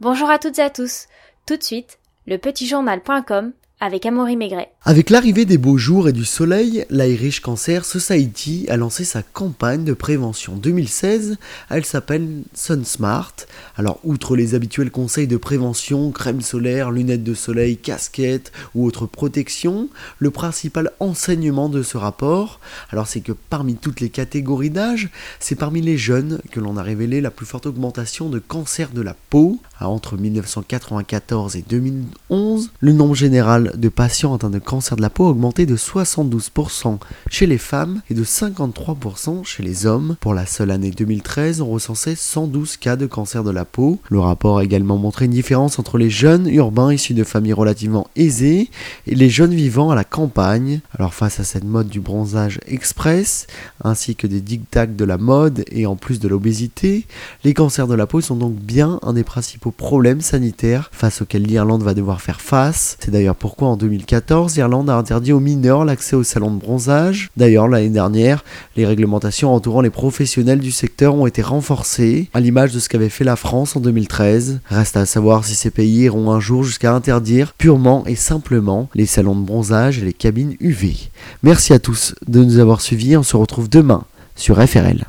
Bonjour à toutes et à tous. Tout de suite, lepetitjournal.com avec Amaury Maigret. Avec l'arrivée des beaux jours et du soleil, l'Irish Cancer Society a lancé sa campagne de prévention 2016. Elle s'appelle SunSmart. Alors, outre les habituels conseils de prévention, crème solaire, lunettes de soleil, casquette ou autres protections, le principal enseignement de ce rapport, alors c'est que parmi toutes les catégories d'âge, c'est parmi les jeunes que l'on a révélé la plus forte augmentation de cancer de la peau. Entre 1994 et 2011, le nombre général de patients atteints de cancer de la peau a augmenté de 72% chez les femmes et de 53% chez les hommes. Pour la seule année 2013, on recensait 112 cas de cancer de la peau. Le rapport a également montré une différence entre les jeunes urbains issus de familles relativement aisées et les jeunes vivant à la campagne. Alors face à cette mode du bronzage express, ainsi que des dictats de la mode et en plus de l'obésité, les cancers de la peau sont donc bien un des principaux problèmes sanitaires face auxquels l'Irlande va devoir faire face. C'est d'ailleurs en 2014, l'Irlande a interdit aux mineurs l'accès aux salons de bronzage. D'ailleurs, l'année dernière, les réglementations entourant les professionnels du secteur ont été renforcées, à l'image de ce qu'avait fait la France en 2013. Reste à savoir si ces pays iront un jour jusqu'à interdire purement et simplement les salons de bronzage et les cabines UV. Merci à tous de nous avoir suivis, on se retrouve demain sur FRL.